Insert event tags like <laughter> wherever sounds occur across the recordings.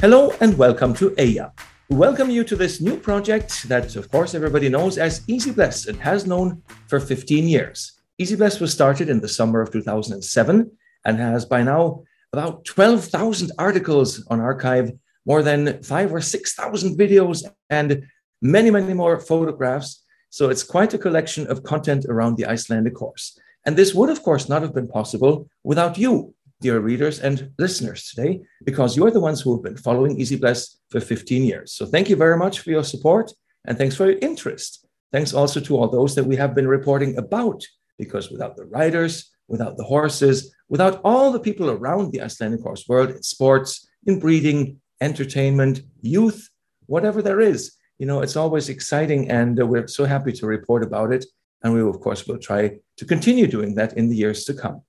Hello and welcome to EYJA. We welcome you to this new project that, of course, everybody knows as Isibless and has known for 15 years. Isibless was started in the summer of 2007 and has by now about 12,000 articles on archive, more than five or 6,000 videos, and many, many more photographs. So it's quite a collection of content around the Icelandic course. And this would, of course, not have been possible without you, dear readers and listeners today, because you're the ones who have been following Easy Isibless for 15 years. So thank you very much for your support and thanks for your interest. Thanks also to all those that we have been reporting about, because without the riders, without the horses, without all the people around the Icelandic horse world in sports, in breeding, entertainment, youth, whatever there is, you know, it's always exciting and uh, we're so happy to report about it. And we, of course, will try to continue doing that in the years to come.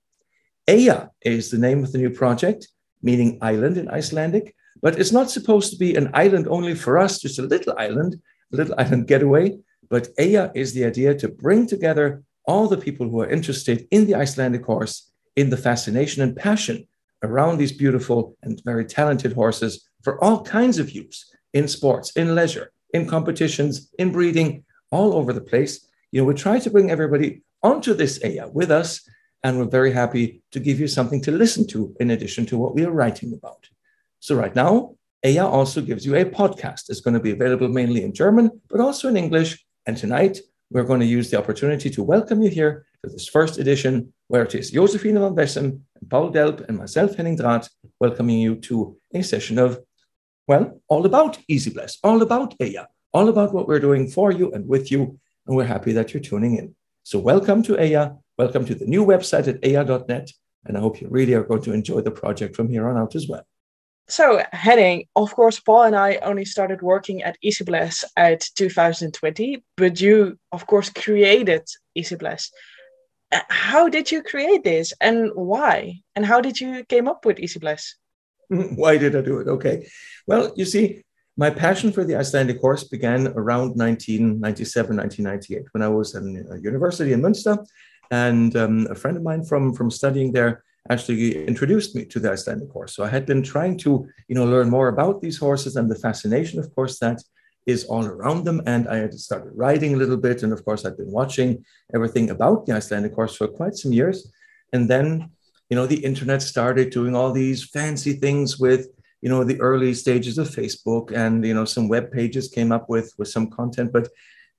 Eyja is the name of the new project, meaning island in Icelandic, but it's not supposed to be an island only for us, just a little island, a little <laughs> island getaway. But Eyja is the idea to bring together all the people who are interested in the Icelandic horse, in the fascination and passion around these beautiful and very talented horses for all kinds of use in sports, in leisure, in competitions, in breeding, all over the place. You know, we try to bring everybody onto this Eyja with us, and we're very happy to give you something to listen to in addition to what we are writing about. So, right now, Eyja also gives you a podcast. It's going to be available mainly in German, but also in English. And tonight, we're going to use the opportunity to welcome you here to this first edition, where it is Josefine van Vessem, and Paul Delb, and myself, Henning Drath, welcoming you to a session of, well, all about Isibless, all about Eyja, all about what we're doing for you and with you. And we're happy that you're tuning in. So, welcome to Eyja. Welcome to the new website at eyja.net. And I hope you really are going to enjoy the project from here on out as well. So, Henning, of course, Paul and I only started working at Isibless at 2020, but you, of course, created Isibless. Uh, how did you create this and why? And how did you came up with Isibless? <laughs> why did I do it? Okay. Well, you see, my passion for the Icelandic horse began around 1997, 1998, when I was in a university in Münster. And um, a friend of mine from, from studying there actually introduced me to the Icelandic horse. So I had been trying to, you know, learn more about these horses and the fascination, of course, that is all around them. And I had started riding a little bit. And of course, I'd been watching everything about the Icelandic horse for quite some years. And then, you know, the internet started doing all these fancy things with, you know, the early stages of Facebook and, you know, some web pages came up with, with some content, but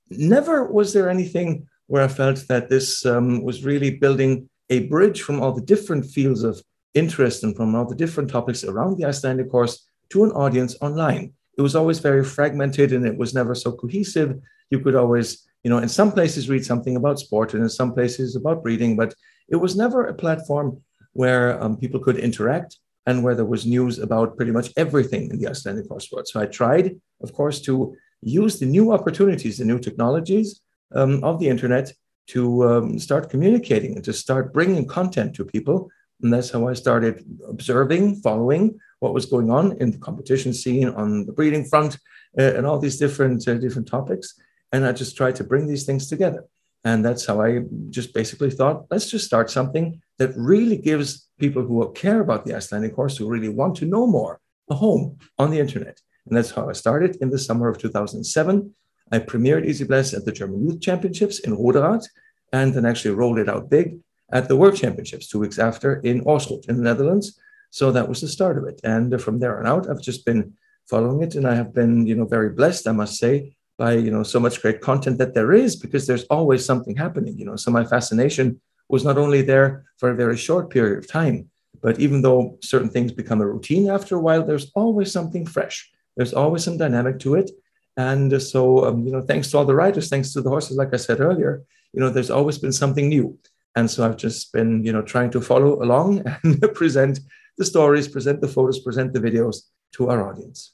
never was there anything where I felt that this um, was really building a bridge from all the different fields of interest and from all the different topics around the Icelandic course to an audience online. It was always very fragmented and it was never so cohesive. You could always, you know, in some places read something about sport and in some places about breeding, but it was never a platform where um, people could interact and where there was news about pretty much everything in the Icelandic horse world. So I tried, of course, to use the new opportunities, the new technologies um, of the internet to um, start communicating and to start bringing content to people. And that's how I started observing, following what was going on in the competition scene, on the breeding front, uh, and all these different uh, different topics. And I just tried to bring these things together. And that's how I just basically thought, let's just start something that really gives people who care about the Icelandic horse, who really want to know more, a home on the internet. And that's how I started in the summer of 2007. I premiered Isibless at the German Youth Championships in Roederat and then actually rolled it out big at the World Championships two weeks after in Oirschot, in the Netherlands. So that was the start of it. And uh, from there on out, I've just been following it and I have been, you know, very blessed, I must say, by, you know, so much great content that there is because there's always something happening, you know. So my fascination was not only there for a very short period of time, but even though certain things become a routine after a while, there's always something fresh. There's always some dynamic to it. And so, um, you know, thanks to all the writers, thanks to the horses, like I said earlier, you know, there's always been something new. And so I've just been, you know, trying to follow along <laughs> and present the stories, present the photos, present the videos to our audience.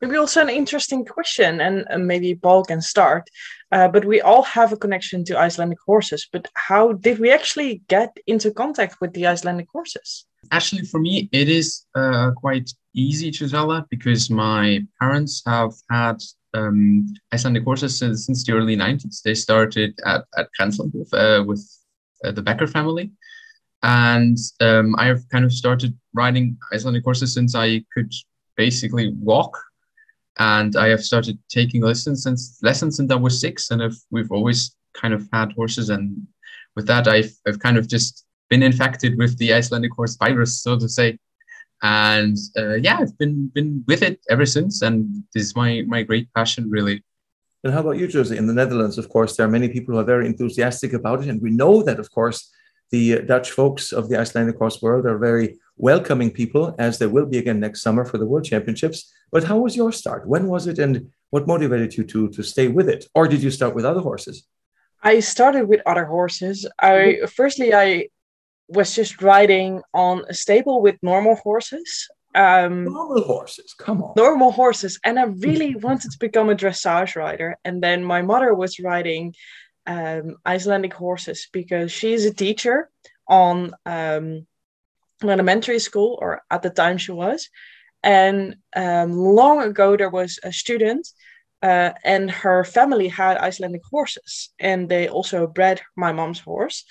Maybe also an interesting question, and uh, maybe Paul can start. Uh, but we all have a connection to Icelandic horses. But how did we actually get into contact with the Icelandic horses? Actually, for me, it is uh, quite easy to that because my parents have had um, Icelandic horses since, since, the early 90s. They started at, at Grenland with, uh, with uh, the Becker family. And um, I have kind of started riding Icelandic horses since I could basically walk. And I have started taking lessons since lessons since I was six, and I've, we've always kind of had horses. And with that, I've I've kind of just been infected with the Icelandic horse virus, so to say. And uh, yeah, I've been been with it ever since, and this is my my great passion, really. And how about you, Josie? In the Netherlands, of course, there are many people who are very enthusiastic about it, and we know that, of course, the Dutch folks of the Icelandic horse world are very welcoming people, as there will be again next summer for the World Championships. But how was your start? When was it, and what motivated you to to stay with it, or did you start with other horses? I started with other horses. I firstly I was just riding on a stable with normal horses. Um, normal horses, come on. Normal horses, and I really <laughs> wanted to become a dressage rider. And then my mother was riding um, Icelandic horses because she's a teacher on um, elementary school, or at the time she was. And um, long ago, there was a student, uh, and her family had Icelandic horses, and they also bred my mom's horse.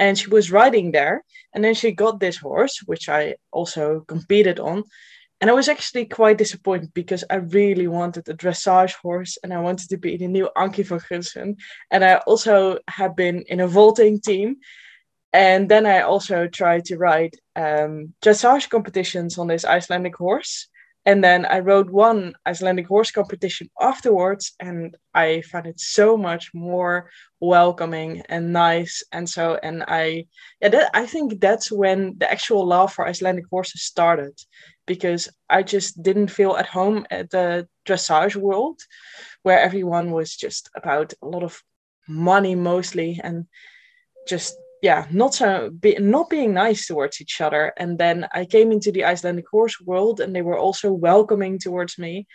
And she was riding there, and then she got this horse, which I also competed on. And I was actually quite disappointed because I really wanted a dressage horse and I wanted to be the new Anky van Grunsven. And I also have been in a vaulting team. And then I also tried to ride um, dressage competitions on this Icelandic horse. And then I rode one Icelandic horse competition afterwards, and I found it so much more welcoming and nice. And so, and I, yeah, that, I think that's when the actual love for Icelandic horses started, because I just didn't feel at home at the dressage world, where everyone was just about a lot of money mostly, and just yeah, not so be, not being nice towards each other. And then I came into the Icelandic horse world, and they were also welcoming towards me.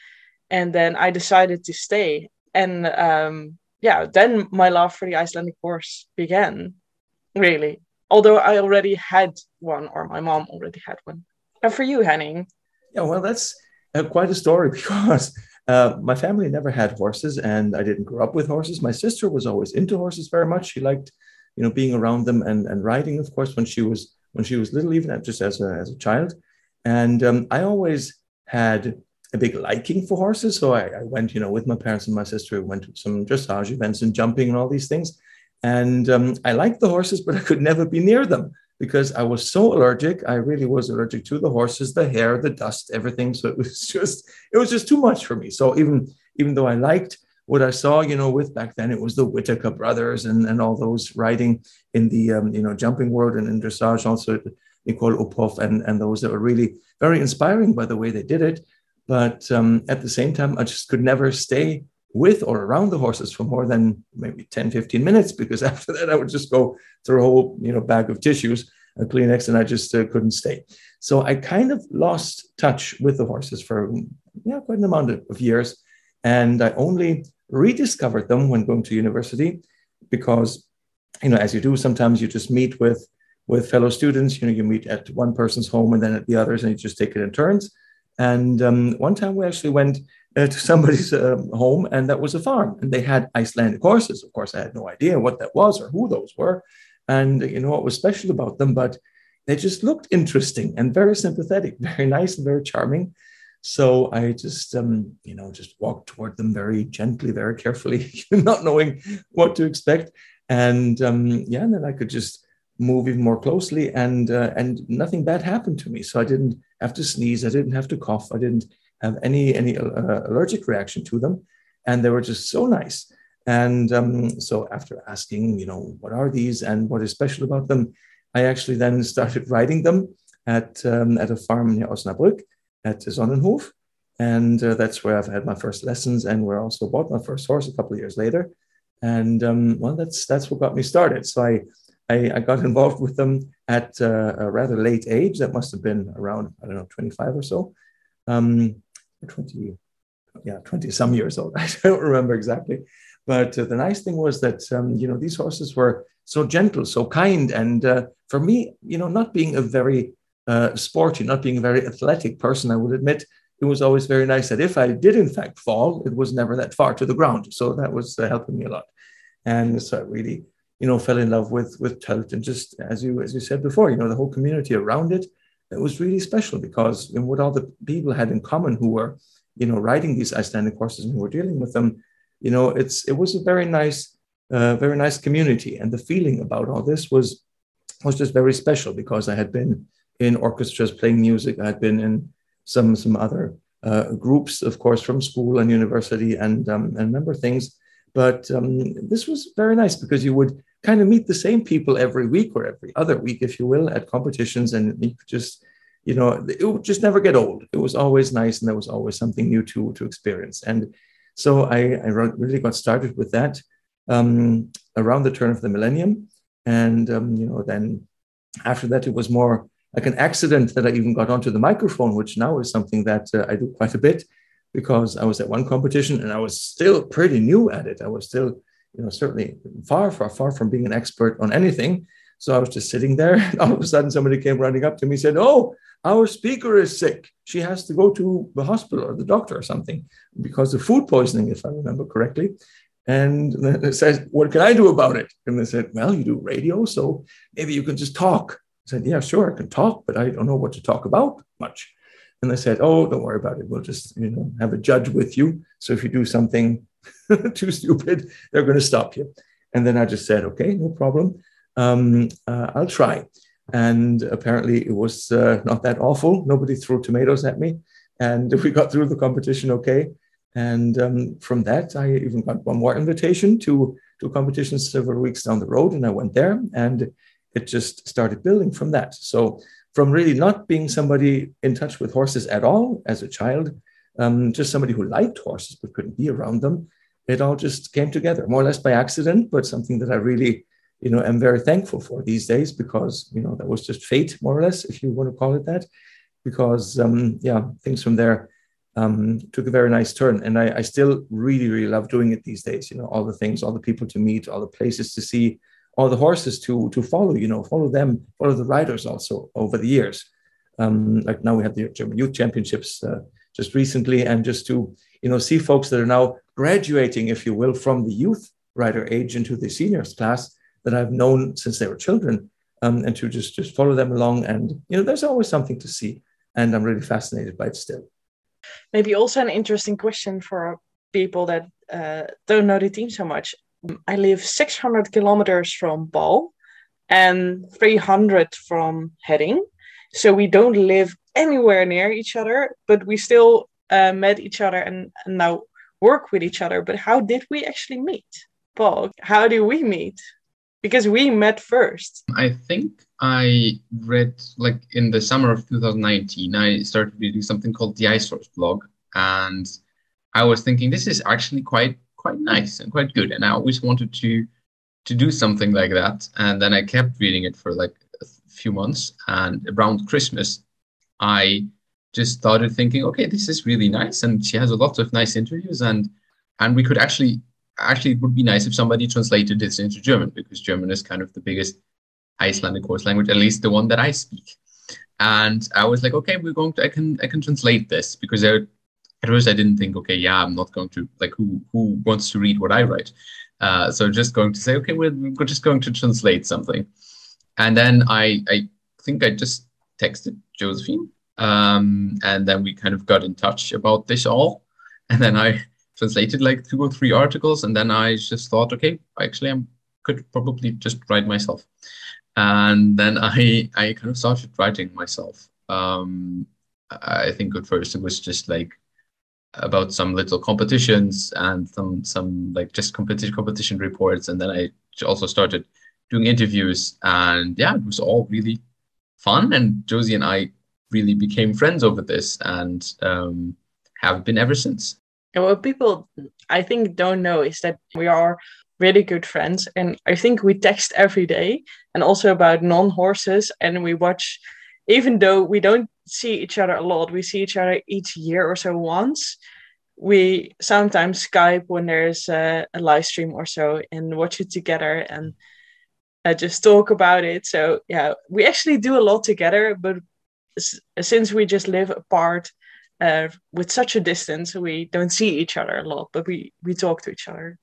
And then I decided to stay. And um, yeah, then my love for the Icelandic horse began. Really, although I already had one, or my mom already had one. And for you, Henning? Yeah, well, that's uh, quite a story <laughs> because uh, my family never had horses, and I didn't grow up with horses. My sister was always into horses very much. She liked you know, being around them and, and riding, of course, when she was when she was little, even just as a, as a child. And um, I always had a big liking for horses. So I, I, went, you know, with my parents and my sister, we went to some dressage events and jumping and all these things. And um, I liked the horses, but I could never be near them because I was so allergic. I really was allergic to the horses, the hair, the dust, everything. So it was <laughs> just, it was just too much for me. So even, even though I liked what I saw, you know, with back then it was the Whitaker brothers and, and all those riding in the um, you know jumping world and in dressage also Nicole Uphoff and and those that were really very inspiring by the way they did it. But um, at the same time, I just could never stay with or around the horses for more than maybe 10, 15 minutes because <laughs> after that I would just go through a whole you know bag of tissues, a Kleenex, and I just uh, couldn't stay. So I kind of lost touch with the horses for yeah quite an amount of years, and I only rediscovered them when going to university because you know as you do sometimes you just meet with with fellow students you know you meet at one person's home and then at the others and you just take it in turns. And um, one time we actually went uh, to somebody's uh, <laughs> home and that was a farm and they had icelandic horses. Of course i had no idea what that was or who those were. And you know what was special about them but they just looked interesting and very sympathetic <laughs> very nice and very charming so I just, um, you know, just walked toward them very gently, very carefully, <laughs> not knowing what to expect. And um, yeah, and then I could just move even more closely, and uh, and nothing bad happened to me. So I didn't have to sneeze, I didn't have to cough, I didn't have any any uh, allergic reaction to them, and they were just so nice. And um, so after asking, you know, what are these and what is special about them, I actually then <laughs> started riding them at um, at a farm near Osnabrück at Sonnenhof. And uh, that's where I've had my first lessons and where I also bought my first horse a couple of years later. And um, well, that's that's what got me started. So I I, I got <laughs> involved with them at uh, a rather late age. That must have been around I don't know 25 or so, um, 20 yeah 20 some years old. <laughs> I don't remember exactly. But uh, the nice thing was that um, you know these horses were so gentle, so kind, and uh, for me, you know, not being a very uh, sporty, not being a very athletic person, I would admit, it was always very nice that if I did in fact fall, it was never that far to the ground. So that was uh, helping me a lot. And so I really, you know, fell in love with with Tölt and just as you as you said before, you know, the whole community around it, it was really special because know, what all the people had in common who were, you know, riding these Icelandic horses and who were dealing with them, you know, it's it was a very nice, uh, very nice community, and the feeling about all this was was just very special because I had been in orchestras playing music, I had been in some some other uh, groups, of course, from school and university, and um, and remember things. But um, this was very nice because you would kind of meet the same people every week or every other week, if you will, at competitions, and you could just, you know, it would just never get old. It was always nice, and there was always something new to to experience. And so I, I really got started with that um, around the turn of the millennium, and um, you know, then after that, it was more like an accident that I even got onto the microphone, which now is something that uh, I do quite a bit because I was at one competition and I was still pretty new at it. I was still you know, certainly far, far, far from being an expert on anything. So I was just sitting there. <laughs> All of a sudden, somebody came running up to me and said, Oh, our speaker is sick. She has to go to the hospital or the doctor or something because of food poisoning, if I remember correctly. And <laughs> it says, What can I do about it? And they said, Well, you do radio, so maybe you can just talk. Said, Yeah, sure, I can talk, but I don't know what to talk about much. And they said, Oh, don't worry about it. We'll just, you know, have a judge with you. So if you do something <laughs> too stupid. They're going to stop you. And then I just said, okay, no problem. Um, uh, I'll try. And apparently it was uh, not that awful. Nobody threw tomatoes at me. And <laughs> we got through the competition okay. And um, from that, I even got one more invitation to, to competitions several weeks down the road. And I went there and it just started building from that. So, from really not being somebody in touch with horses at all as a child, um, just somebody who liked horses but couldn't be around them, it all just came together more or less by accident, but something that I really, you know, am very thankful for these days because, you know, that was just fate, more or less, if you want to call it that. Because, um, yeah, things from there um, took a very nice turn. And I, I still really, really love doing it these days. You know, all the things, all the people to meet, all the places to see, all the horses to to follow. You know, follow them, follow the riders also over the years. Um, like now we have the German Youth Championships uh, just recently, and just to you know see folks that are now graduating, if you will, from the youth rider age into the seniors class that I've known since they were children, um, and to just just follow them along. And you know, there's always something to see, and I'm really fascinated by it still. Maybe also an interesting question for people that uh, don't know the team so much. I live 600 kilometers from Paul and 300 from Henning. So we don't live anywhere near each other, but we still uh, met each other and, and now work with each other. But how did we actually meet? Paul, how do we meet? Because we met first. I think I read, like in the summer of 2019, I started reading something called the iSource blog. And I was thinking, this is actually quite quite nice and quite good. And I always wanted to to do something like that. And then I kept reading it for like a few months. And around Christmas, I just started thinking, okay, this is really nice, and she has a lot of nice interviews, and and we could actually actually it would be nice if somebody translated this into German because German is kind of the biggest Icelandic course language, at least the one that I speak. And I was like, okay, we're going to I can I can translate this because I, at first I didn't think, okay, yeah, I'm not going to like who who wants to read what I write. Uh, so just going to say, okay, we're, we're just going to translate something. And then I I think I just texted Josefine um, and then we kind of got in touch about this all. And then I translated like two or three articles. And then I just thought, okay, actually, I could probably just write myself. And then I, I kind of started writing myself. Um, I think at first it was just like about some little competitions and some some like just competition competition reports and then i also started doing interviews and yeah it was all really fun and josie and i really became friends over this and um, have been ever since. And what people, I think, don't know is that we are really good friends. And I think we text every day and also about non horses. And we watch, even though we don't see each other a lot, we see each other each year or so once. We sometimes Skype when there's a, a live stream or so and watch it together and uh, just talk about it. So, yeah, we actually do a lot together, but since we just live apart uh, with such a distance, we don't see each other a lot, but we we talk to each other.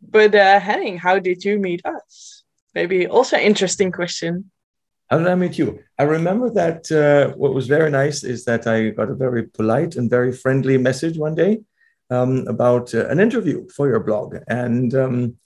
But uh, Henning, how did you meet us? Maybe also interesting question. How did I meet you? I remember that uh, what was very nice is that I got a very polite and very friendly message one day um, about uh, an interview for your blog. And um,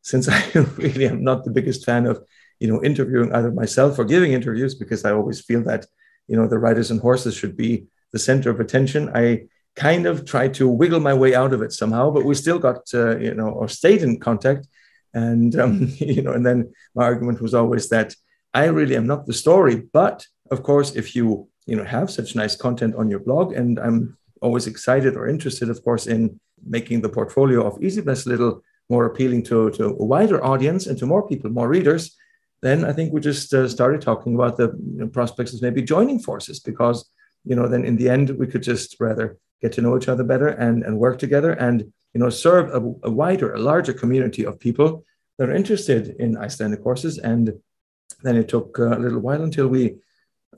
since <laughs> I really am not the biggest fan of, you know, interviewing either myself or giving interviews, because I always feel that, you know, the riders and horses should be the center of attention, I kind of tried to wiggle my way out of it somehow. But we still got, uh, you know, or stayed in contact. And um, <laughs> you know, and then my argument was always that I really am not the story. But of course, if you you know have such nice content on your blog, and I'm always excited or interested, of course, in making the portfolio of Isibless a little more appealing to, to a wider audience and to more people, more readers, then I think we just uh, started talking about the you know, prospects of maybe joining forces because, you know, then in the end, we could just rather get to know each other better and, and work together and, you know, serve a, a wider, a larger community of people that are interested in Icelandic courses and then it took uh, a little while until we,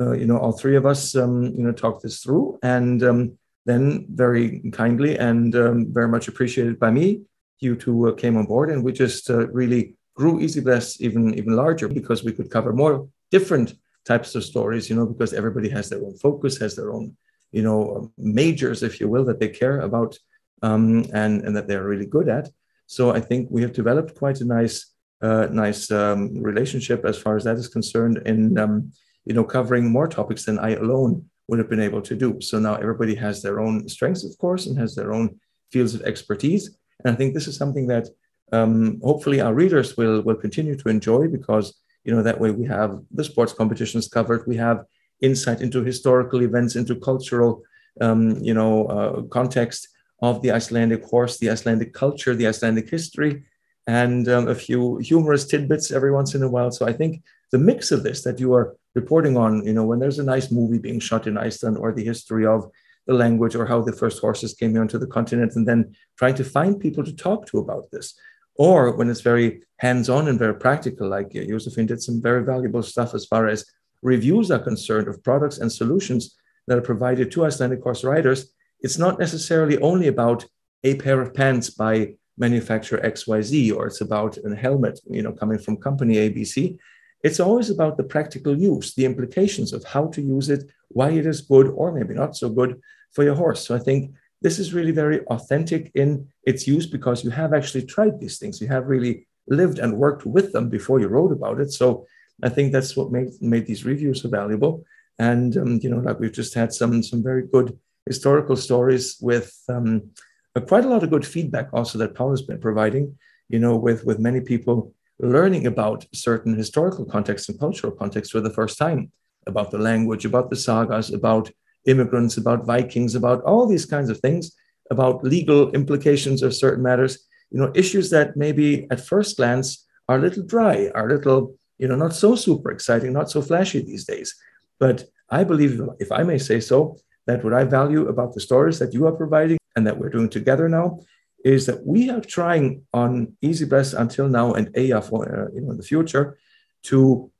uh, you know, all three of us, um, you know, talked this through. And um, then very kindly and um, very much appreciated by me, you two uh, came on board and we just uh, really grew Isibless even, even larger because we could cover more different types of stories, you know, because everybody has their own focus, has their own, you know, majors, if you will, that they care about um, and, and that they're really good at. So I think we have developed quite a nice uh, nice um, relationship as far as that is concerned in um, you know covering more topics than I alone would have been able to do. So now everybody has their own strengths, of course, and has their own fields of expertise. And I think this is something that um, hopefully our readers will will continue to enjoy because you know that way we have the sports competitions covered, we have insight into historical events, into cultural um, you know uh, context of the Icelandic horse, the Icelandic culture, the Icelandic history and um, a few humorous tidbits every once in a while. So I think the mix of this that you are reporting on, you know, when there's a nice movie being shot in Iceland or the history of the language or how the first horses came onto the continent, and then trying to find people to talk to about this. Or when it's very hands on and very practical, like uh, Josefine did some very valuable stuff as far as reviews are concerned of products and solutions that are provided to Icelandic horse riders. It's not necessarily only about a pair of pants by manufacturer XYZ or it's about a helmet, you know, coming from company ABC. It's always about the practical use, the implications of how to use it, why it is good or maybe not so good for your horse. So I think this is really very authentic in its use because you have actually tried these things. You have really lived and worked with them before you wrote about it. So I think that's what made, made these reviews so valuable. And um, you know, like we've just had some some very good historical stories with um, but quite a lot of good feedback also that Paul has been providing, you know, with, with many people learning about certain historical contexts and cultural contexts for the first time, about the language, about the sagas, about immigrants, about Vikings, about all these kinds of things, about legal implications of certain matters, you know, issues that maybe at first glance are a little dry, are a little, you know, not so super exciting, not so flashy these days. But I believe, if I may say so, that what I value about the stories that you are providing and that we're doing together now is that we are trying on Isibless until now and EYJA for uh, you know, in the future to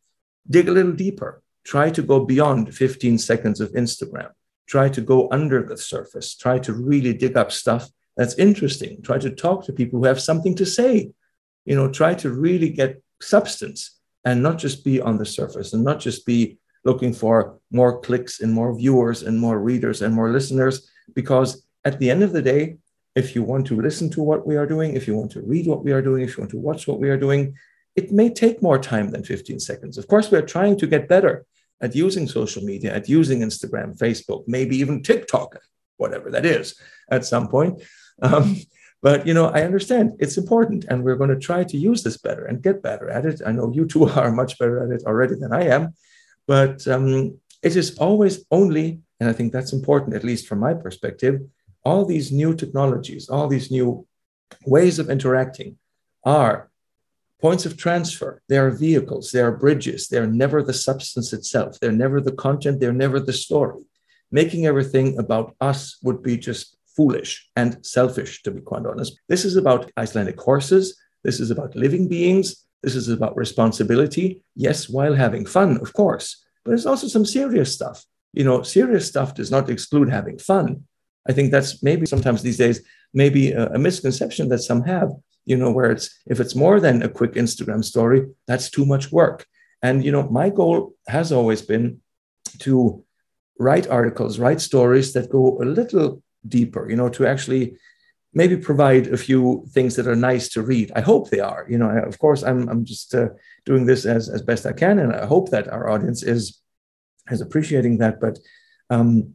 dig a little deeper, try to go beyond 15 seconds of Instagram, try to go under the surface, try to really dig up stuff that's interesting, try to talk to people who have something to say, you know, try to really get substance and not just be on the surface and not just be looking for more clicks and more viewers and more readers and more listeners because at the end of the day, if you want to listen to what we are doing, if you want to read what we are doing, if you want to watch what we are doing, it may take more time than 15 seconds. Of course, we're trying to get better at using social media, at using Instagram, Facebook, maybe even TikTok, whatever that is at some point. Um, but you know, I understand it's important, and we're going to try to use this better and get better at it. I know you two <laughs> are much better at it already than I am, but um, it is always only, and I think that's important, at least from my perspective, all these new technologies, all these new ways of interacting are points of transfer. They are vehicles, they are bridges. They're never the substance itself. They're never the content. They're never the story. Making everything about us would be just foolish and selfish, to be quite honest. This is about Icelandic horses. This is about living beings. This is about responsibility. Yes, while having fun, of course, but there's also some serious stuff. You know, serious stuff does not exclude having fun. I think that's maybe sometimes these days, maybe a, a, misconception that some have, you know, where it's if it's more than a quick Instagram story, that's too much work. And, you know, my goal has always been to write articles, write stories that go a little deeper, you know, to actually maybe provide a few things that are nice to read. I hope they are. You know, I, of course, I'm, I'm just uh, doing this as, as best I can, and I hope that our audience is is appreciating that. But um,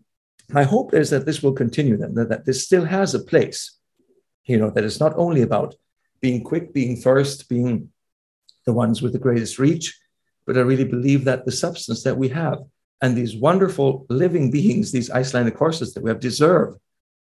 my hope is that this will continue. Then that, that this still has a place. You know, that it's not only about being quick, being first, being the ones with the greatest reach, but I really believe that the substance that we have and these wonderful living beings, these Icelandic horses that we have, deserve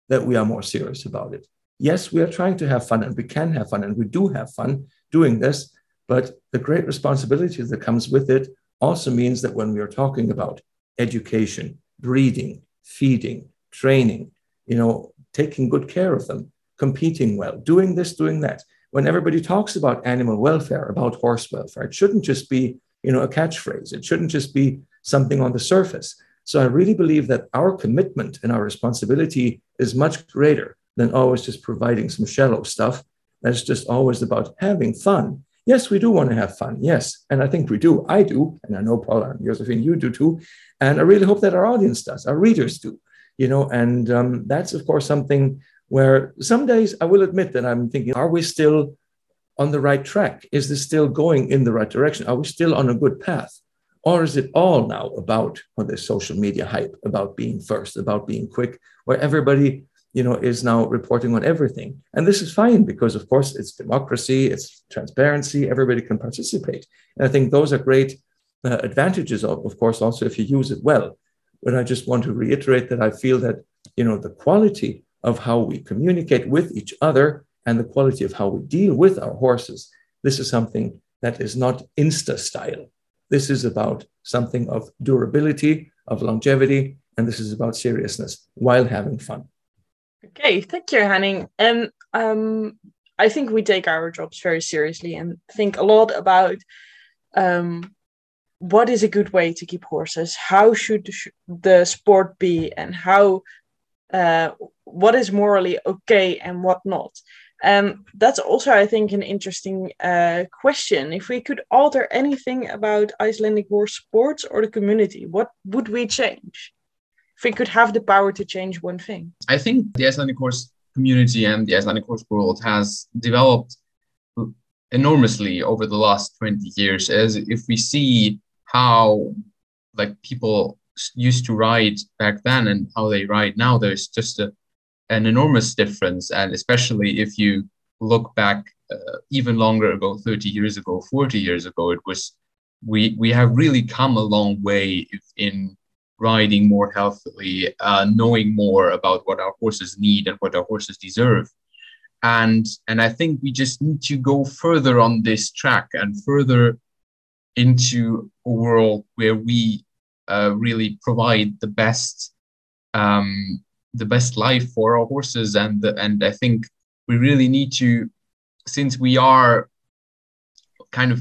that we are more serious about it. Yes, we are trying to have fun and we can have fun and we do have fun doing this, but the great responsibility that comes with it also means that when we are talking about education, breeding, feeding, training, you know, taking good care of them, competing well, doing this, doing that. When everybody talks about animal welfare, about horse welfare, it shouldn't just be, you know, a catchphrase. It shouldn't just be something on the surface. So I really believe that our commitment and our responsibility is much greater than always just providing some shallow stuff. That's just always about having fun. Yes, we do want to have fun. Yes. And I think we do. I do. And I know Paula and Josefine, you do too. And I really hope that our audience does, our readers do, you know, and um, that's, of course, something where some days I will admit that I'm thinking, are we still on the right track? Is this still going in the right direction? Are we still on a good path? Or is it all now about well, the social media hype, about being first, about being quick, where everybody you know, is now reporting on everything. And this is fine because, of course, it's democracy, it's transparency, everybody can participate. And I think those are great uh, advantages, of, of course, also if you use it well. But I just want to reiterate that I feel that, you know, the quality of how we communicate with each other and the quality of how we deal with our horses, this is something that is not Insta style. This is about something of durability, of longevity, and this is about seriousness while having fun. Okay, thank you, Henning. And um, I think we take our jobs very seriously and think a lot about um, what is a good way to keep horses, how should the sport be, and how uh, what is morally okay and what not. Um, that's also, I think, an interesting uh, question. If we could alter anything about Icelandic horse sports or the community, what would we change? If we could have the power to change one thing. I think the Icelandic horse community and the Icelandic horse world has developed enormously over the last 20 years. As if we see how like people used to ride back then and how they ride now, there's just a an enormous difference. And especially if you look back uh, even longer ago, 30 years ago, 40 years ago, it was we we have really come a long way in riding more healthily, uh, knowing more about what our horses need and what our horses deserve. And and I think we just need to go further on this track and further into a world where we uh, really provide the best um, the best life for our horses and the, and I think we really need to since we are kind of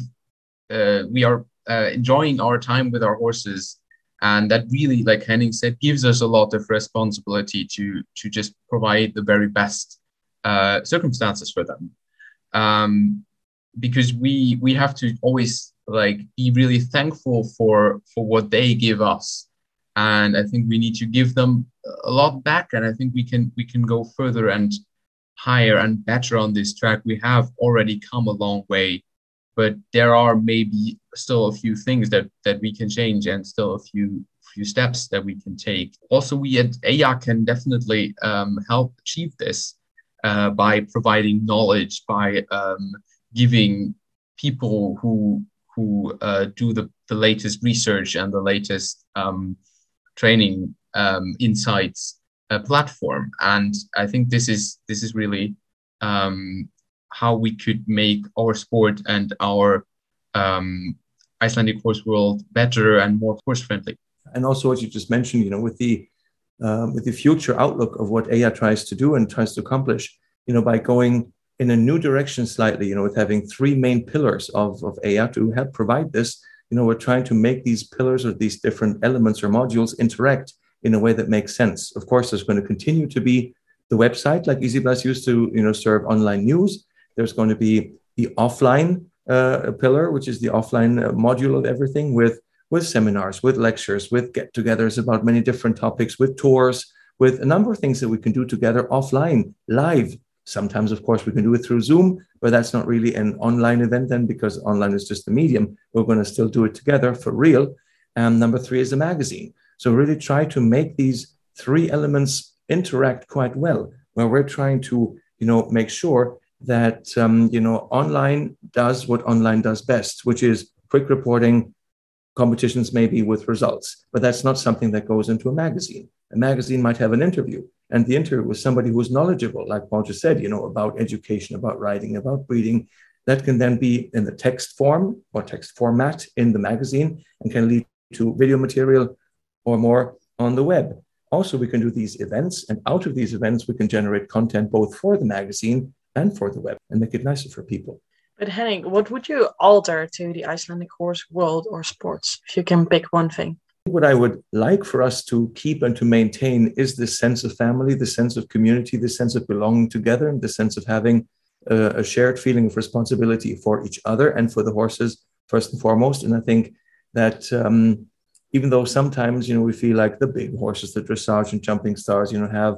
uh, we are uh, enjoying our time with our horses and that really like henning said gives us a lot of responsibility to to just provide the very best uh, circumstances for them. Um, because we we have to always like be really thankful for for what they give us. And i think we need to give them a lot back. And i think we can we can go further and higher and better on this track. We have already come a long way but there are maybe still a few things that that we can change and still a few few steps that we can take also we at EYJA can definitely um, help achieve this uh, by providing knowledge by um, giving people who who uh, do the, the latest research and the latest um, training um, insights uh, platform. And I think this is this is really um, how we could make our sport and our um, Icelandic horse world better and more horse friendly. And also, what you just mentioned, you know, with the um, with the future outlook of what EYJA tries to do and tries to accomplish, you know, by going in a new direction slightly, you know, with having three main pillars of, of EYJA to help provide this, you know, we're trying to make these pillars or these different elements or modules interact in a way that makes sense. Of course, there's going to continue to be the website like Isibless used to, you know, serve online news. There's going to be the offline uh, pillar, which is the offline uh, module of everything, with with seminars, with lectures, with get-togethers about many different topics, with tours, with a number of things that we can do together offline, live. Sometimes, of course, we can do it through Zoom, but that's not really an online event then because online is just the medium. We're going to still do it together for real. And number three is a magazine. So really try to make these three elements interact quite well, where we're trying to, you know, make sure that um, you know online does what online does best, which is quick reporting, competitions maybe with results, but that's not something that goes into a magazine. A magazine might have an interview, and the interview with somebody who's knowledgeable, like Paul just said, you know, about education, about writing, about breeding. That can then be in the text form or text format in the magazine and can lead to video material or more on the web. Also, we can do these events, and out of these events, we can generate content both for the magazine and for the web and make it nicer for people. But Henning, what would you alter to the Icelandic horse world or sports if you can pick one thing? What I would like for us to keep and to maintain is this sense of family, the sense of community, the sense of belonging together, and the sense of having a, a shared feeling of responsibility for each other and for the horses first and foremost. And I think that um, even though sometimes you know we feel like the big horses, the dressage and jumping stars, you know, have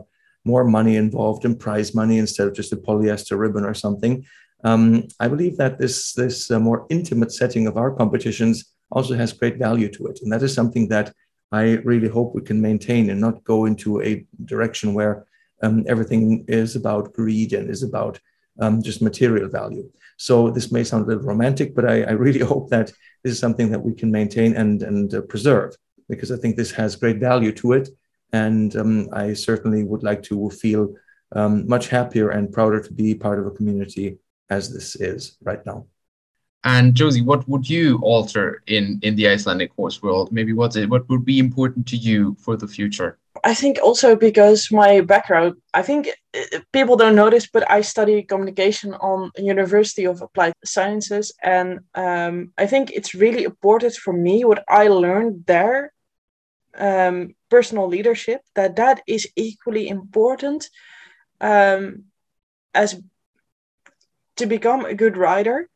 more money involved in prize money instead of just a polyester ribbon or something. Um, I believe that this this uh, more intimate setting of our competitions also has great value to it, and that is something that I really hope we can maintain and not go into a direction where um, everything is about greed and is about um, just material value. So this may sound a little romantic, but I, I, really <laughs> hope that this is something that we can maintain and and uh, preserve because I think this has great value to it, and um, I certainly would like to feel um, much happier and prouder to be part of a community as this is right now. And Josie, what would you alter in in the Icelandic horse world? Maybe what's it? What would be important to you for the future? I think also because my background, I think uh, people don't notice, but I study communication on University of Applied Sciences, and um, I think it's really important for me what I learned there, um, personal leadership, that that is equally important um, as to become a good rider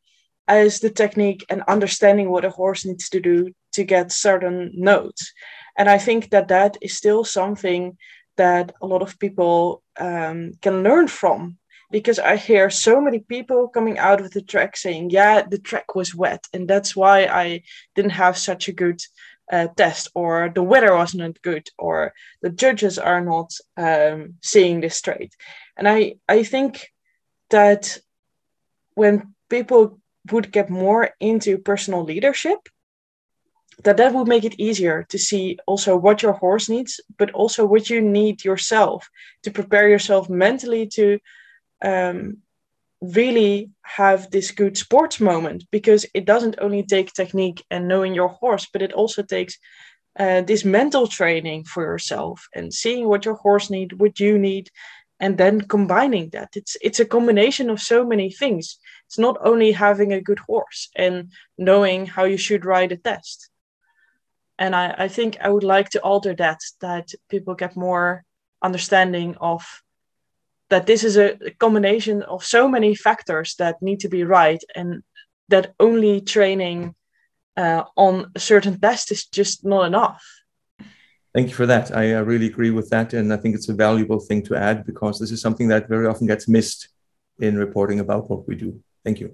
as the technique and understanding what a horse needs to do to get certain notes. And I think that that is still something that a lot of people um, can learn from because I hear so many people coming out of the track saying, yeah, the track was wet. And that's why I didn't have such a good uh, test, or the weather wasn't good, or the judges are not um, seeing this straight. And I, I think that when people would get more into personal leadership that that would make it easier to see also what your horse needs but also what you need yourself to prepare yourself mentally to um, really have this good sports moment because it doesn't only take technique and knowing your horse but it also takes uh, this mental training for yourself and seeing what your horse need what you need and then combining that. It's it's a combination of so many things. It's not only having a good horse and knowing how you should ride a test. And I, I think i would like to alter that that people get more understanding of that this is a combination of so many factors that need to be right and that only training uh, on a certain test is just not enough Thank you for that. I uh, really agree with that. And I think it's a valuable thing to add because this is something that very often gets missed in reporting about what we do. Thank you.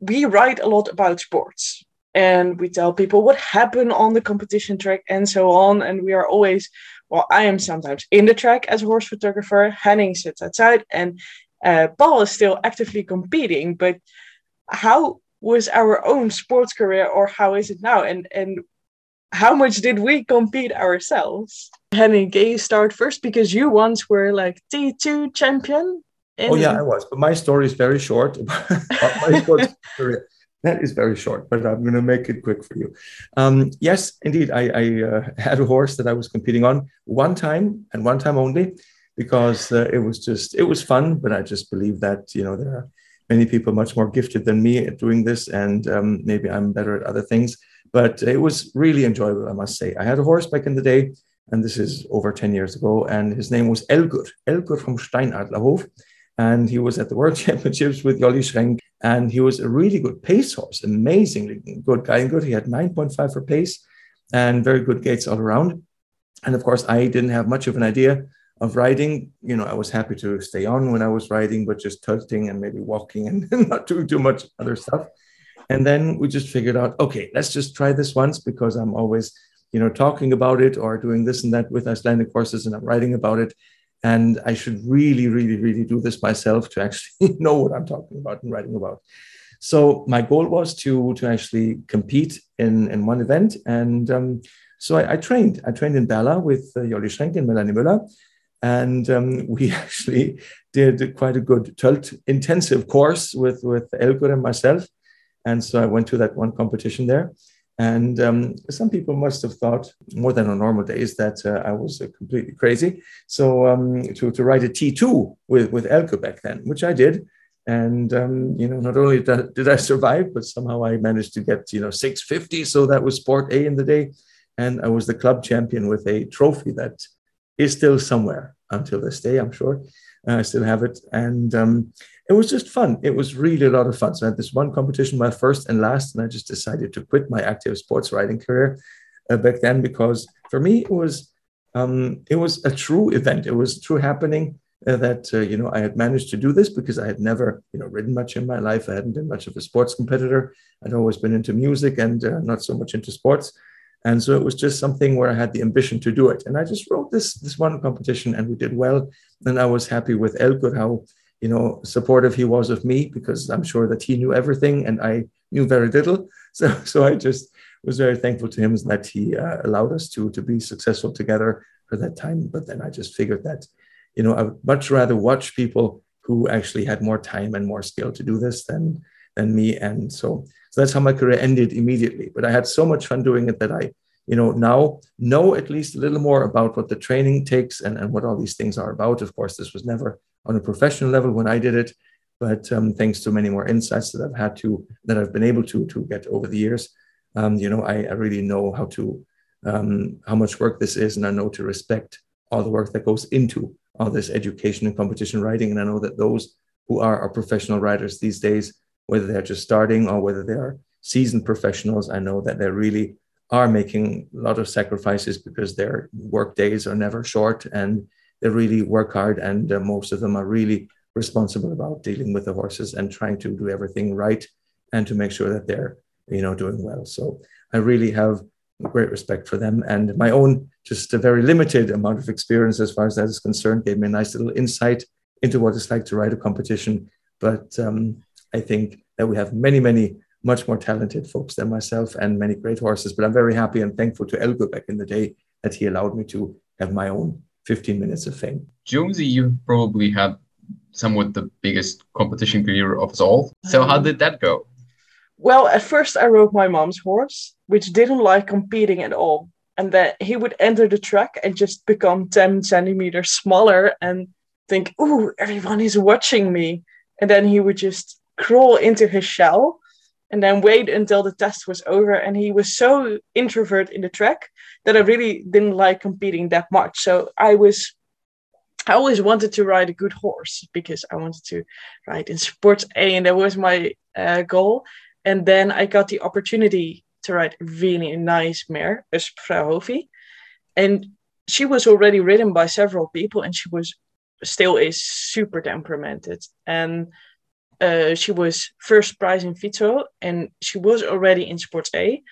We write a lot about sports and we tell people what happened on the competition track and so on. And we are always, well, I am sometimes in the track as a horse photographer, Henning sits outside, and uh, Paul is still actively competing. But how was our own sports career or how is it now? And, and how much did we compete ourselves? Henning, can you start first? Because you once were like T2 champion. In... Oh, yeah, I was. But my story is very short. <laughs> my sports <laughs> career. That is very short, but I'm going to make it quick for you. Um, yes, indeed, I, I uh, <laughs> had a horse that I was competing on one time and one time only because uh, it was just, it was fun, but I just believe that, you know, there are many people much more gifted than me at doing this, and um, maybe I'm better at other things. But it was really enjoyable, I must say. I had a horse back in the day, and this is over 10 years ago, and his name was Elgur, Elgur from Steinadlerhof. And he was at the World <laughs> Championships with Jolly Schrenk, and he was a really good pace horse, amazingly good guy and good. He had 9.5 for pace and very good gaits all around. And of course, I didn't have much of an idea of riding. You know, I was happy to stay on when I was riding, but just tilting and maybe walking and <laughs> not doing too much other stuff. And then we just figured out, okay, let's just try this once because I'm always, you know, talking about it or doing this and that with Icelandic horses and I'm writing about it. And I should really, really, really do this myself to actually <laughs> know what I'm talking about and writing about. So my goal was to to actually compete in in one event, and um, so I, I, trained. I trained in Bella with uh, Jolly Schrenk and Melanie Müller, and um, <laughs> we actually did quite a good Tölt intensive course with with Elgur and myself. And so I went to that one competition there. And um, some people must have thought more than on normal days that uh, I was uh, completely crazy. So um, to, to write a T2 with, with Elke back then, which I did. And, um, you know, not only did, did I survive, but somehow I managed to get, you know, 650. So that was sport A in the day. And I was the club champion with a trophy that is still somewhere until this day, I'm sure. I still have it. And um, it was just fun. It was really a lot of fun. So I had this one competition, my first and last, and I just decided to quit my active sports riding career uh, back then because for me it was um, it was a true event. It was true happening uh, that uh, you know I had managed to do this because I had never you know ridden much in my life. I hadn't been much of a sports competitor. I'd always been into music and uh, not so much into sports. And so it was just something where I had the ambition to do it. And I just wrote this this one competition and we did well. And I was happy with Elgur, how you know supportive he was of me because I'm sure that he knew everything and I knew very little. <laughs> So so I just was very thankful to him that he uh, allowed us to to be successful together for that time. But then I just figured that you know I would much rather watch people who actually had more time and more skill to do this than than me. And so so that's how my career ended immediately. But I had so much fun doing it that I, you know, now know at least a little more about what the training takes and, and what all these things are about. Of course, this was never on a professional level when I did it, but um, thanks to many more insights that I've had to, that I've been able to, to get over the years, um, you know, I, I, really know how to, um, how much work this is, and I know to respect all the work that goes into all this education and competition writing. And I know that those who are our professional writers these days whether they're just starting or whether they are seasoned professionals, I know that they really are making a lot of sacrifices because their work days are never short and they really work hard. And uh, most of them are really responsible about dealing with the horses and trying to do everything right and to make sure that they're, you know, doing well. So I really have great respect for them. And my own, just a very limited amount of experience as far as that is concerned, gave me a nice little insight into what it's like to ride a competition. But um, I think that we have many, many much more talented folks than myself and many great horses. But I'm very happy and thankful to Elgo back in the day that he allowed me to have my own 15 minutes of fame. Jonesy, you probably had somewhat the biggest competition career of us all. So how um, did that go? Well, at first I rode my mom's horse, which didn't like competing at all. And that he would enter the track and just become 10 centimeters smaller and think, ooh, everyone is watching me. And then he would just crawl into his shell and then wait until the test was over. And he was so introvert in the track that I really didn't like competing that much. So I was, I always wanted to ride a good horse because I wanted to ride in sports A, and that was my uh, goal. And then I got the opportunity to ride a really nice mare, a Usp And she was already ridden by several people, and she was still is super temperamented. And uh, she was first prize in Fietso and she was already in Sports A.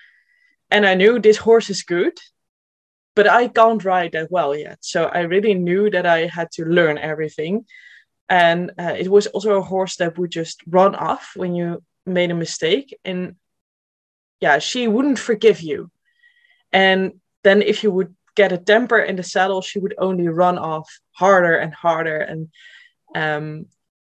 And I knew this horse is good, but I can't ride that well yet. So I really knew that I had to learn everything. And uh, it was also a horse that would just run off when you made a mistake. And yeah, she wouldn't forgive you. And then if you would get a temper in the saddle, she would only run off harder and harder. And um,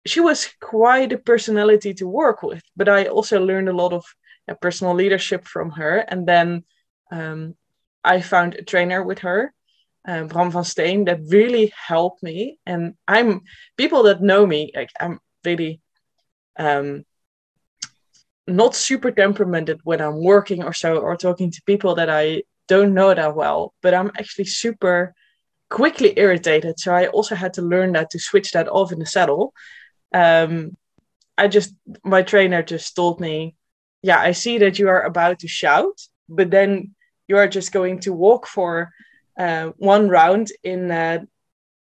she was quite a personality to work with, but I also learned a lot of uh, personal leadership from her. And then um, I found a trainer with her, uh, Bram van Steen, that really helped me. And I'm people that know me, like I'm really um, not super temperamented when I'm working or so, or talking to people that I don't know that well. But I'm actually super quickly irritated. So I also had to learn that to switch that off in the saddle um, I just my trainer just told me, yeah, I see that you are about to shout, but then you are just going to walk for uh, one round in uh,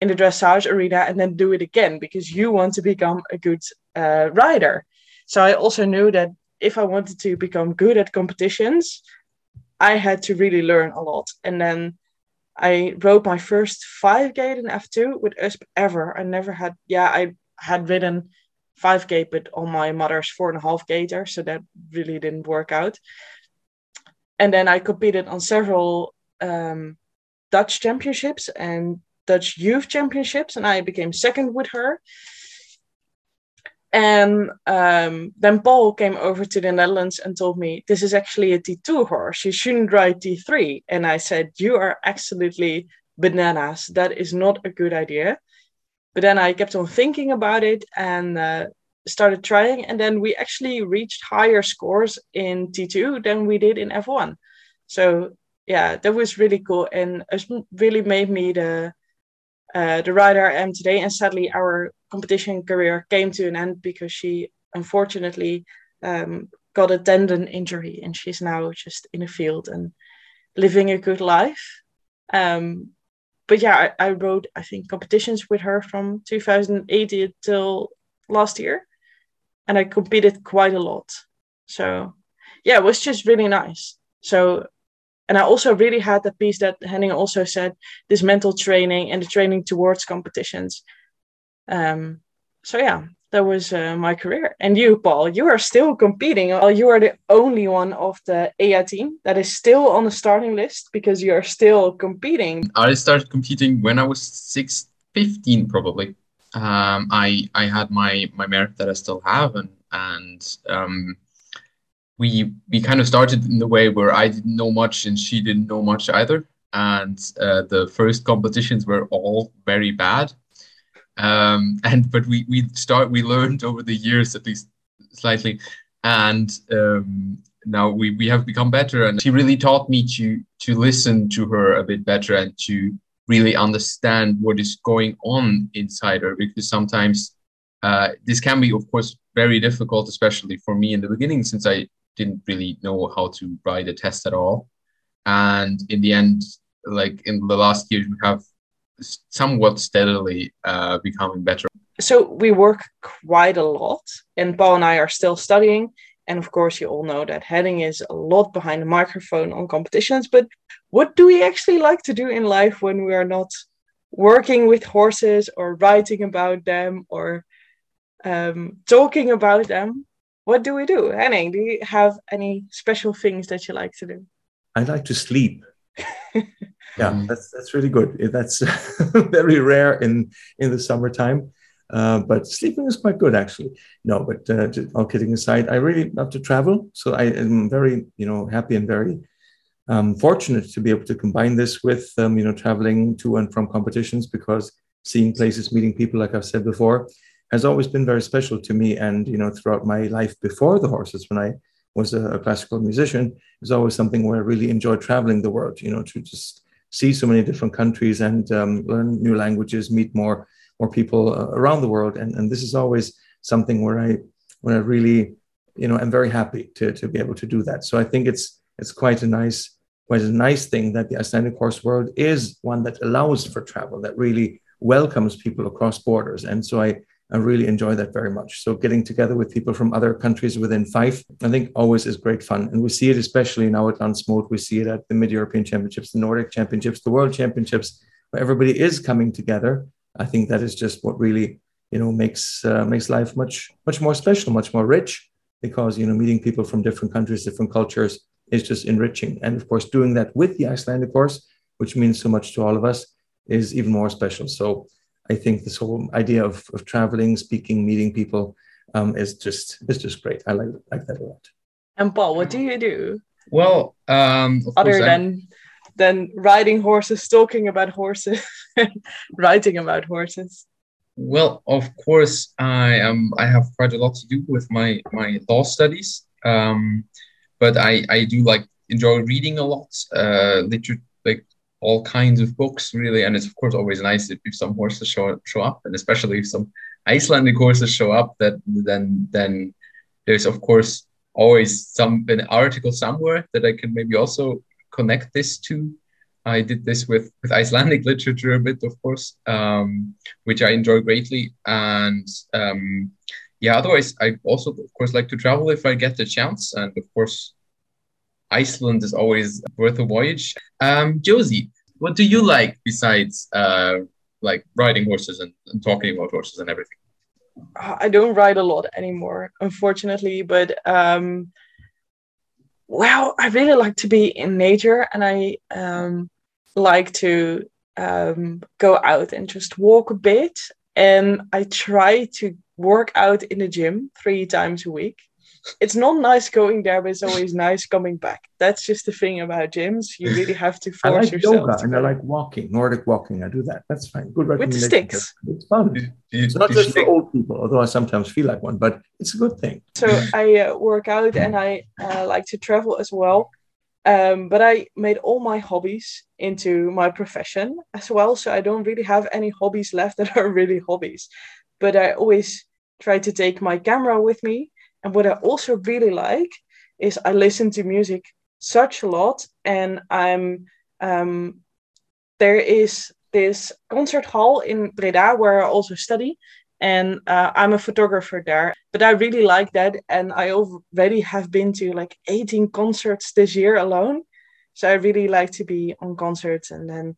in the dressage arena and then do it again because you want to become a good uh, rider. So I also knew that if I wanted to become good at competitions, I had to really learn a lot. And then I rode my first five gait in F2 with USP ever. I never had, yeah, I had ridden five gait, but on my mother's four and a half gaiter, so that really didn't work out. And then I competed on several um, Dutch championships and Dutch youth championships, and I became second with her. And um, then Paul came over to the Netherlands and told me, This is actually a T2 horse. You shouldn't ride T3. And I said, You are absolutely bananas. That is not a good idea. But then I kept on thinking about it and uh, started trying. And then we actually reached higher scores in T2 than we did in F1. So, yeah, that was really cool. And it really made me the uh, the rider I am today. And sadly, our competition career came to an end because she unfortunately um, got a tendon injury and she's now just in a field and living a good life. Um, but yeah, I, I rode, I think, competitions with her from 2018 till last year. And I competed quite a lot. So yeah, it was just really nice. So and I also really had that piece that Henning also said this mental training and the training towards competitions. Um, so yeah, that was uh, my career. And you, Paul, you are still competing. Well, you are the only one of the EYJA team that is still on the starting list because you are still competing. I started competing when I was six, 15 probably. Um, I I had my my merit that I still have, and and um, we we kind of started in the way where I didn't know much and she didn't know much either, and uh, the first competitions were all very bad. Um, <laughs> and but we we start we learned over the years at least slightly, and um, now we we have become better. And she really taught me to to listen to her a bit better and to really understand what is going on inside her because sometimes uh, this can be of course very difficult especially for me in the beginning since i didn't really know how to write a test at all. And in the end, like in the last years, we have somewhat steadily uh, becoming better. So we work quite a lot, and Paul and I are still studying. And of course, you all know that Henning is a lot behind the microphone on competitions. But what do we actually like to do in life when we are not working with horses or writing about them or um, talking about them? what do we do? Henning, do you have any special things that you like to do? I like to sleep. <laughs> yeah, mm. that's that's really good. That's <laughs> very rare in in the summertime, uh, but sleeping is quite good actually. No, but uh, all kidding aside, I really love to travel. So I am very you know happy and very um, fortunate to be able to combine this with um, you know traveling to and from competitions because seeing places, meeting people, like I've said before, has always been very special to me. And, you know, throughout my life before the horses, when I was a, a classical musician, it was always something where I really enjoyed traveling the world, you know, to just see so many different countries and um, learn new languages, meet more more people uh, around the world. And, and this is always something where I, when I really, you know, I'm very happy to, to be able to do that. So I think it's, it's quite a nice, quite a nice thing that the Icelandic horse world is one that allows for travel, that really welcomes people across borders. And so I, I really enjoy that very much. So getting together with people from other countries within FEIF, I think always is great fun. And we see it especially now at Landsmót. We see it at the Mid-European Championships, the Nordic Championships, the World Championships, where everybody is coming together. I think that is just what really, you know, makes uh, makes life much much more special, much more rich. Because you know, meeting people from different countries, different cultures is just enriching. And of course, doing that with the Icelandic course, which means so much to all of us, is even more special. So I think this whole idea of, of traveling, speaking, meeting people um, is just is just great. I like like that a lot. And Paul, what do you do? Well, um, other than than riding horses, talking about horses, <laughs> writing about horses. Well, of course, I am. I have quite a lot to do with my my law studies, um, but I I do like enjoy reading a lot, uh, literature like all kinds of books really and it's of course always nice if, some horses show show up and especially if some Icelandic horses show up, that then then there's of course always some an article somewhere that I can maybe also connect this to. I did this with with Icelandic <laughs> literature a bit, of course, um, which I enjoy greatly. And um, yeah, otherwise, I also of course like to travel if I get the chance, and of course, Iceland is always worth a voyage. Um, Josie, what do you like besides uh, like riding horses and, and talking about horses and everything? I don't ride a lot anymore, unfortunately, but um, well, I really like to be in nature and I um, like to um, go out and just walk a bit. And I try to work out in the gym three times a week it's not nice going there, but it's always nice coming back. That's just the thing about gyms. You really <laughs> have to force I like yourself. Yoga and I like walking, Nordic walking. I do that. That's fine. Good recommendation. With sticks. It's fun. It's not just for old people, although I sometimes feel like one, but it's a good thing. So I uh, work out and I uh, like to travel as well. Um, but I made all my hobbies into my profession as well. So I don't really have any hobbies left that are <laughs> really hobbies. But I always try to take my camera with me and what I also really like is I listen to music such a lot, and I'm um, there is this concert hall in Breda where I also study, and uh, I'm a photographer there. But I really like that, and I already have been to like 18 concerts this year alone. So I really like to be on concerts and then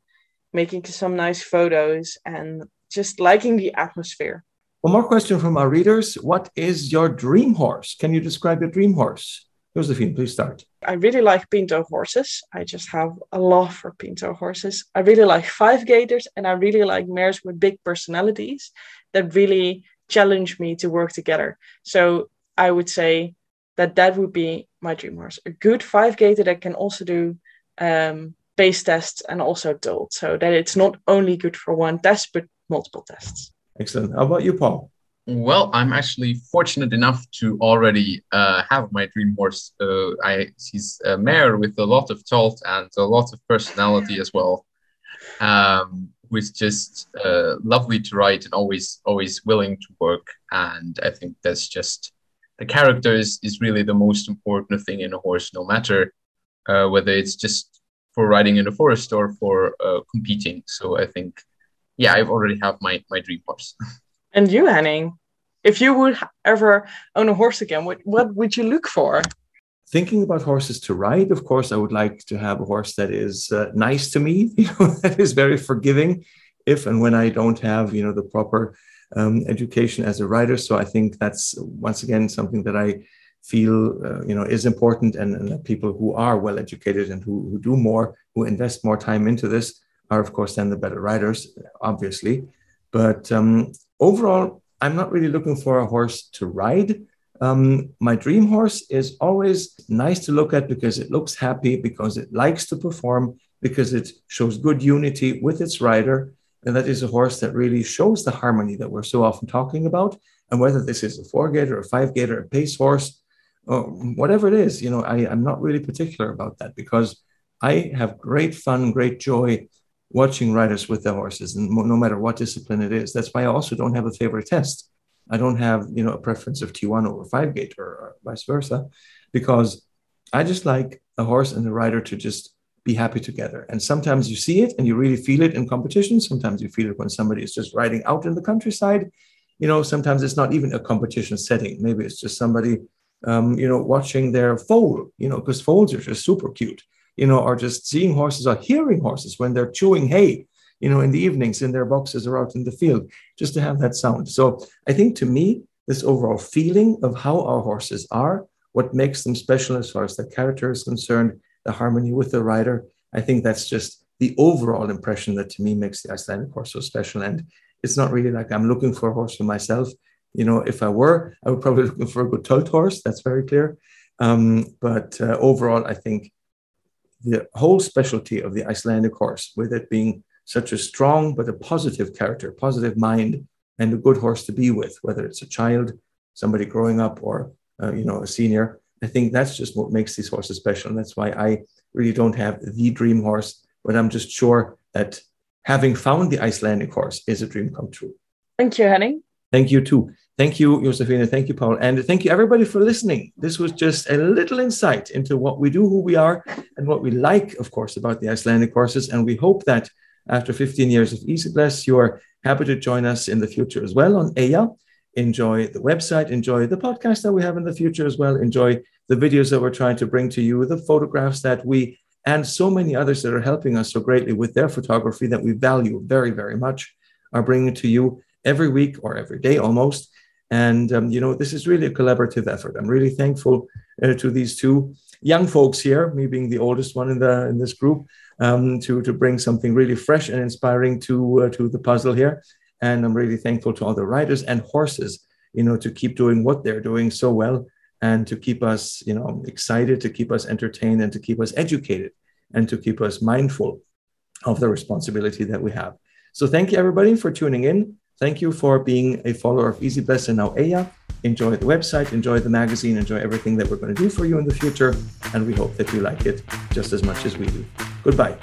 making some nice photos and just liking the atmosphere. One more question from our readers. What is your dream horse? Can you describe your dream horse? Josefine, please start. I really like Pinto horses. I just have a love for Pinto horses. I really like five gaiters and I really like mares with big personalities that really challenge me to work together. So I would say that that would be my dream horse. A good five gaiter that can also do um, pace tests and also tölt, so that it's not only good for one test, but multiple tests. Excellent. How about you, Paul? Well, I'm actually fortunate enough to already uh, have my dream horse. Uh, I he's a mare with a lot of tolt and a lot of personality as well, um, who's just uh, lovely to ride and always always willing to work. And I think that's just the character is, is really the most important thing in a horse, no matter uh, whether it's just for riding in the forest or for uh, competing. So I think yeah, I've already have my my dream horse. <laughs> And you, Henning, if you would ever own a horse again, what what would you look for? Thinking about horses to ride, of course, I would like to have a horse that is uh, nice to me, <laughs> you know, that is very forgiving, if and when I don't have, you know, the proper um, education as a rider. So I think that's once again something that I feel uh, you know is important and, and, that people who are well educated and who, who do more who invest more time into this are, of course, then the better riders, obviously. But um, overall, I'm not really looking for a horse to ride. Um, my dream horse is always nice to look at because it looks happy, because it likes to perform, because it shows good unity with its rider. And that is a horse that really shows the harmony that we're so often talking about. And whether this is a four gaiter, a five gaiter, a pace horse, or whatever it is, you know, I, I'm not really particular about that because I have great fun, great joy watching riders with their horses, and no matter what discipline it is. That's why I also don't have a favorite test. I don't have you know a preference of T1 over five gait or, or vice versa, because I just like a horse and a rider to just be happy together. And sometimes you see it and you really feel it in competition. Sometimes you feel it when somebody is just riding out in the countryside. You know, sometimes it's not even a competition setting. Maybe it's just somebody, um, you know, watching their foal. You know, because foals are just super cute you know, or just seeing horses or hearing horses when they're chewing hay, you know, in the evenings in their boxes or out in the field, just to have that sound. So I think to me, this overall feeling of how our horses are, what makes them special as far as the character is concerned, the harmony with the rider, I think that's just the overall impression that to me makes the Icelandic horse so special. And it's not really like I'm looking for a horse for myself. You know, if I were, I would probably <laughs> looking for a good tolt horse. That's very clear. Um, but uh, overall, I think the whole specialty of the Icelandic horse, with it being such a strong but a positive character, positive mind, and a good horse to be with, whether it's a child, somebody growing up, or uh, you know a senior. I think that's just what makes these horses special, and that's why I really don't have the dream horse, but I'm just sure that having found the Icelandic horse is a dream come true. Thank you, Henning. Thank you too. Thank you, Josefine. Thank you, Paul. And thank you, everybody, for listening. This was just a little insight into what we do, who we are, and what we like, of course, about the Icelandic courses. And we hope that after 15 years of Isibless, you are happy to join us in the future as well on EYJA. Enjoy the website, enjoy the podcast that we have in the future as well. Enjoy the videos that we're trying to bring to you, the photographs that we, and so many others that are helping us so greatly with their photography that we value very, very much, are bringing to you every week or every day almost. And, um, you know, this is really a collaborative effort. I'm really thankful uh, to these two young folks here, me being the oldest one in, the, in this group, um, to, to bring something really fresh and inspiring to, uh, to the puzzle here. And I'm really thankful to all the riders and horses, you know, to keep doing what they're doing so well and to keep us, you know, excited, to keep us entertained, and to keep us educated, and to keep us mindful of the responsibility that we have. So thank you everybody for tuning in. Thank you for being a follower of Isibless and now EYJA. Enjoy the website, enjoy the magazine, enjoy everything that we're going to do for you in the future. And we hope that you like it just as much as we do. Goodbye.